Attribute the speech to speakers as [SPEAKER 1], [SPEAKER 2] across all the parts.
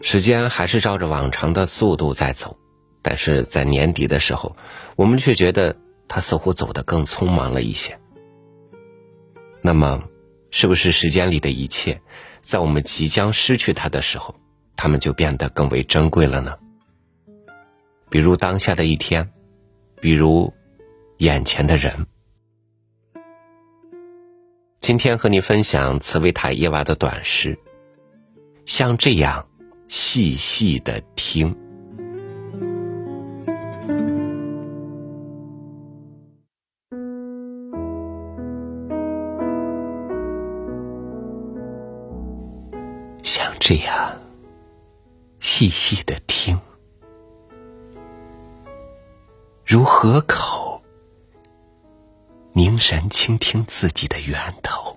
[SPEAKER 1] 时间还是照着往常的速度在走，但是在年底的时候，我们却觉得它似乎走得更匆忙了一些。那么，是不是时间里的一切，在我们即将失去它的时候，它们就变得更为珍贵了呢？比如当下的一天，比如眼前的人。今天和你分享茨维塔耶娃的短诗，像这样细细的听，像这样细细的听，如河口。精神倾听自己的源头，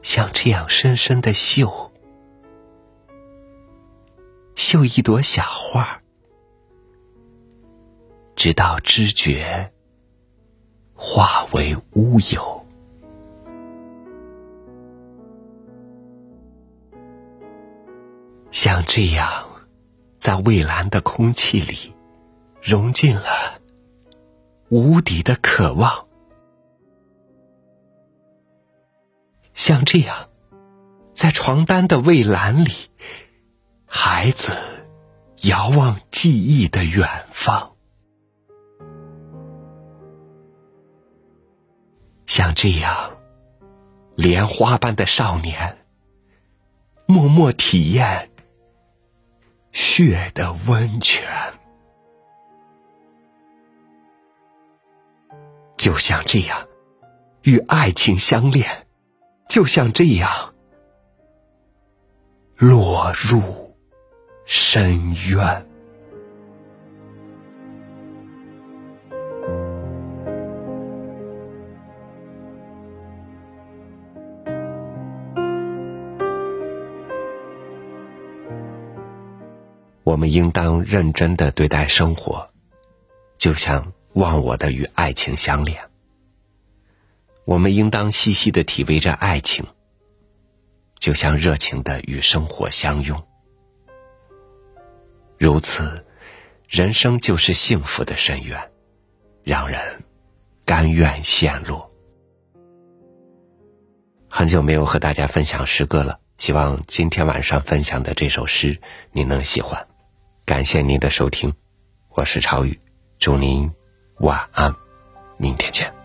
[SPEAKER 1] 像这样深深的绣，绣一朵小花，直到知觉化为乌有，像这样。在蔚蓝的空气里，融进了无底的渴望。像这样，在床单的蔚蓝里，孩子遥望记忆的远方。像这样，莲花般的少年，默默体验。血的温泉，就像这样与爱情相恋，就像这样落入深渊。我们应当认真的对待生活，就像忘我的与爱情相连。我们应当细细的体味着爱情，就像热情的与生活相拥。如此，人生就是幸福的深渊，让人甘愿陷落。很久没有和大家分享诗歌了，希望今天晚上分享的这首诗你能喜欢。感谢您的收听，我是朝雨，祝您晚安，明天见。